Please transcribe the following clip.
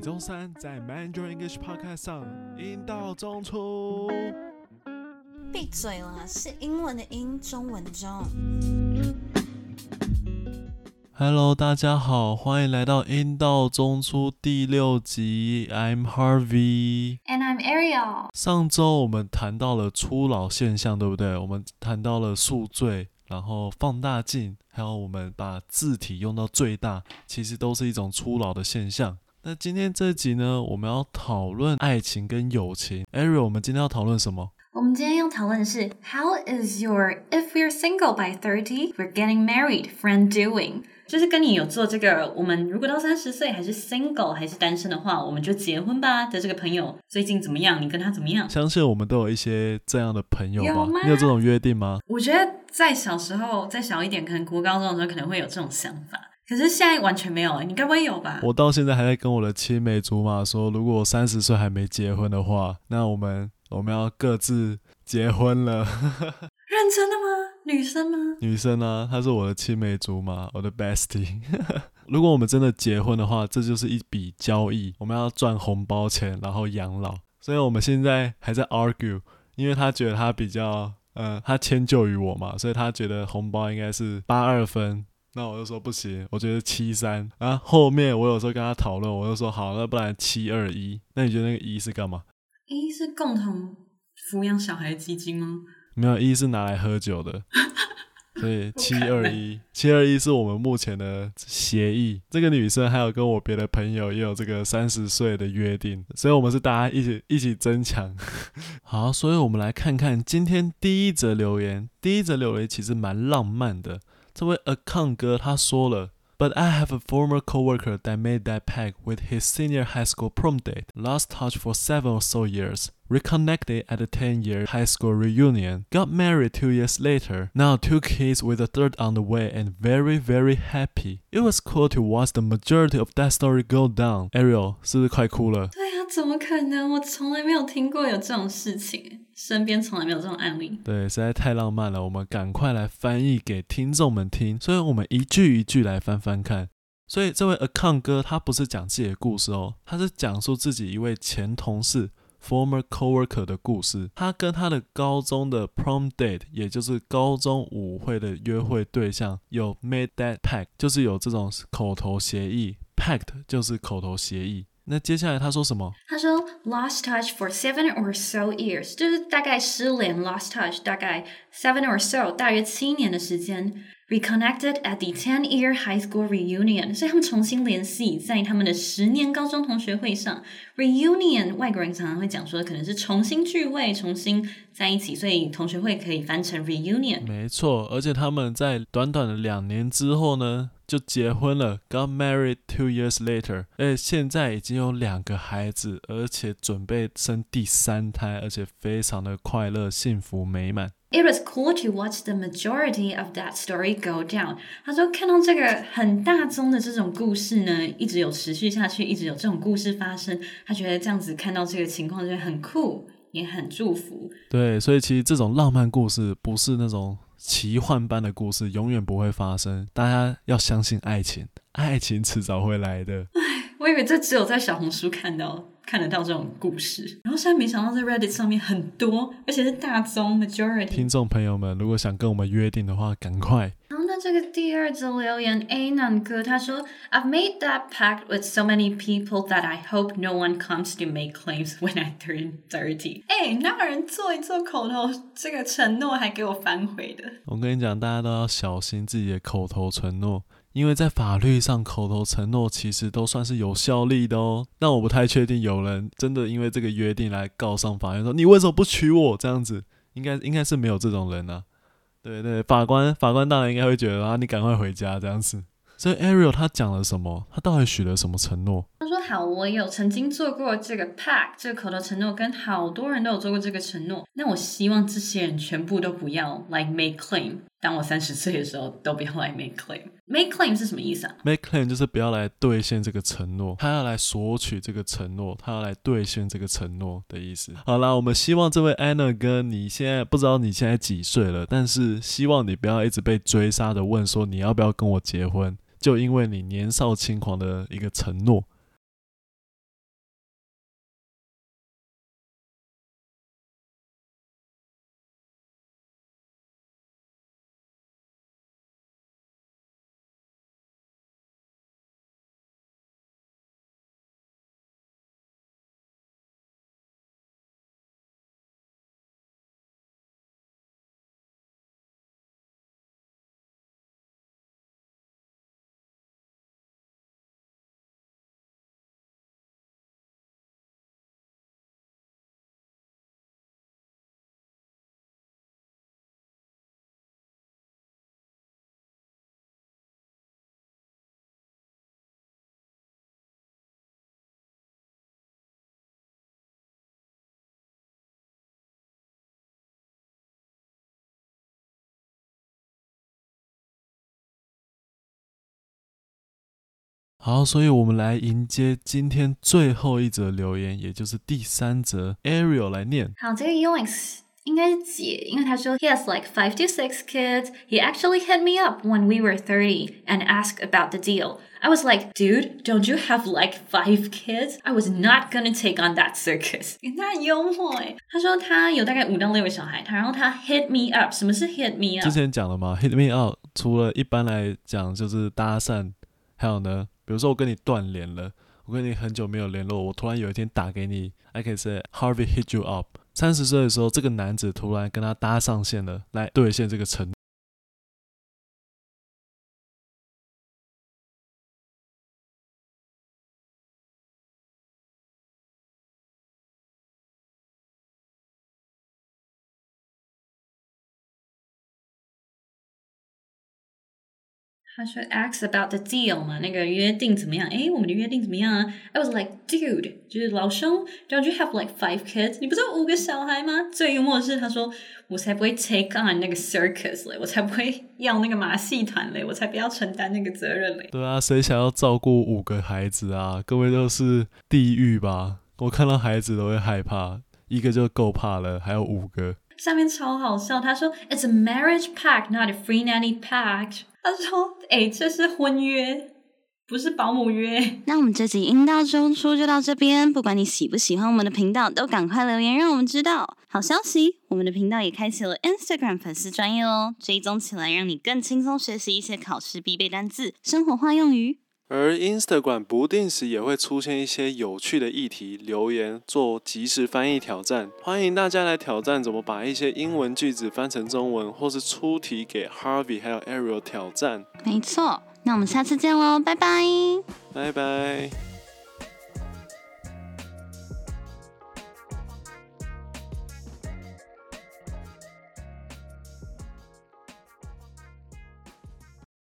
每周三在 Mandarin English Podcast 上，英道中出。闭嘴了，是英文的英，中文中。Hello，大家好，欢迎来到英道中出第六集。I'm Harvey，and I'm Ariel。上周我们谈到了初老现象，对不对？我们谈到了宿醉，然后放大镜，还有我们把字体用到最大，其实都是一种初老的现象。那今天这集呢，我们要讨论爱情跟友情。Ariel，我们今天要讨论什么？我们今天要讨论的是 How is your if we're single by thirty, we're getting married friend doing？就是跟你有做这个，我们如果到三十岁还是 single 还是单身的话，我们就结婚吧的这个朋友最近怎么样？你跟他怎么样？相信我们都有一些这样的朋友吧？有吗？你有这种约定吗？我觉得在小时候再小一点，可能国高中的时候可能会有这种想法。可是现在完全没有了，你该不会有吧？我到现在还在跟我的青梅竹马说，如果我三十岁还没结婚的话，那我们我们要各自结婚了。认真的吗？女生吗？女生啊，她是我的青梅竹马，我的 bestie。如果我们真的结婚的话，这就是一笔交易，我们要赚红包钱，然后养老。所以我们现在还在 argue，因为他觉得他比较，嗯，他迁就于我嘛，所以他觉得红包应该是八二分。那我就说不行，我觉得七三。啊后后面我有时候跟他讨论，我就说好，那不然七二一。那你觉得那个一是干嘛？一是共同抚养小孩基金吗？没有，一是拿来喝酒的。所以七二一，七二一是我们目前的协议。这个女生还有跟我别的朋友也有这个三十岁的约定，所以我们是大家一起一起争抢。好，所以我们来看看今天第一则留言。第一则留言其实蛮浪漫的。这位 account 哥他说了，But I have a former coworker that made that pact with his senior high school prom date, lost touch for seven or so years, reconnected at a ten-year high school reunion, got married two years later, now two kids with a third on the way, and very very happy. It was cool to watch the majority of that story go down. Ariel 是不是快哭了？对啊，怎么可能？我从来没有听过有这种事情。 身边从来没有这种案例，对，实在太浪漫了。我们赶快来翻译给听众们听，所以我们一句一句来翻翻看。所以这位 account 哥他不是讲自己的故事哦，他是讲述自己一位前同事 former coworker 的故事。他跟他的高中的 prom date，也就是高中舞会的约会对象，有 made that pact，就是有这种口头协议，pact 就是口头协议。那接下来他说什么？他说 lost touch for seven or so years，就是大概失联 lost touch，大概 seven or so，大约七年的时间。Reconnected at the ten-year high school reunion，所以他们重新联系在他们的十年高中同学会上。Reunion，外国人常常会讲说可能是重新聚会、重新在一起，所以同学会可以翻成 reunion。没错，而且他们在短短的两年之后呢，就结婚了，got married two years later，而且现在已经有两个孩子，而且准备生第三胎，而且非常的快乐、幸福、美满。It was cool to watch the majority of that story go down。他说看到这个很大宗的这种故事呢，一直有持续下去，一直有这种故事发生。他觉得这样子看到这个情况就很酷，也很祝福。对，所以其实这种浪漫故事不是那种奇幻般的故事，永远不会发生。大家要相信爱情，爱情迟早会来的。唉，我以为这只有在小红书看到。看得到这种故事，然后现在没想到在 Reddit 上面很多，而且是大宗 majority。听众朋友们，如果想跟我们约定的话，赶快。这个第二则留言，A 男哥他说，I've made that pact with so many people that I hope no one comes to make claims when I turn thirty。哎，那个人做一做口头这个承诺还给我反悔的？我跟你讲，大家都要小心自己的口头承诺。因为在法律上，口头承诺其实都算是有效力的哦。但我不太确定有人真的因为这个约定来告上法院，说你为什么不娶我？这样子应该应该是没有这种人呐、啊。对对，法官法官当然应该会觉得啊，你赶快回家这样子。所以 Ariel 他讲了什么？他到底许了什么承诺？他说：“好，我有曾经做过这个 pack 这个口头承诺，跟好多人都有做过这个承诺。那我希望这些人全部都不要来 make claim。当我三十岁的时候，都不要来 make claim。make claim 是什么意思啊？make claim 就是不要来兑现这个承诺，他要来索取这个承诺，他要来兑现这个承诺的意思。好啦，我们希望这位 Anna 哥，你现在不知道你现在几岁了，但是希望你不要一直被追杀的问说你要不要跟我结婚。”就因为你年少轻狂的一个承诺。好，所以我们来迎接今天最后一则留言，也就是第三则，Ariel 来念。好，这个 Yoings 应该是姐，因为他说 He has like five to six kids. He actually hit me up when we were thirty and asked about the deal. I was like, dude, don't you have like five kids? I was not gonna take on that circus. 他很幽默诶，他说他有大概五到六个小孩，他然后他 hit me up。什么是 hit me up？之前讲了嘛，hit me up 除了一般来讲就是搭讪，还有呢，比如说我跟你断联了，我跟你很久没有联络，我突然有一天打给你，I can say Harvey hit you up。三十岁的时候，这个男子突然跟他搭上线了，来兑现这个承诺他说 ask about the deal 嘛，那个约定怎么样？诶，我们的约定怎么样啊？I was like, dude，就是老兄，don't you have like five kids？你不是有五个小孩吗？最幽默的是，他说我才不会 take on 那个 circus 嘞，我才不会要那个马戏团嘞，我才不要承担那个责任嘞。对啊，谁想要照顾五个孩子啊？各位都是地狱吧？我看到孩子都会害怕，一个就够怕了，还有五个。下面超好笑，他说 It's a marriage pack, not a free nanny pack。他说：“哎，这是婚约，不是保姆约。”那我们这集阴道中出就到这边。不管你喜不喜欢我们的频道，都赶快留言让我们知道。好消息，我们的频道也开启了 Instagram 粉丝专业哦，追踪起来让你更轻松学习一些考试必备单字、生活化用语。而 Instagram 不定时也会出现一些有趣的议题留言，做即时翻译挑战，欢迎大家来挑战怎么把一些英文句子翻成中文，或是出题给 Harvey 还有 Ariel 挑战。没错，那我们下次见喽，拜拜，拜拜。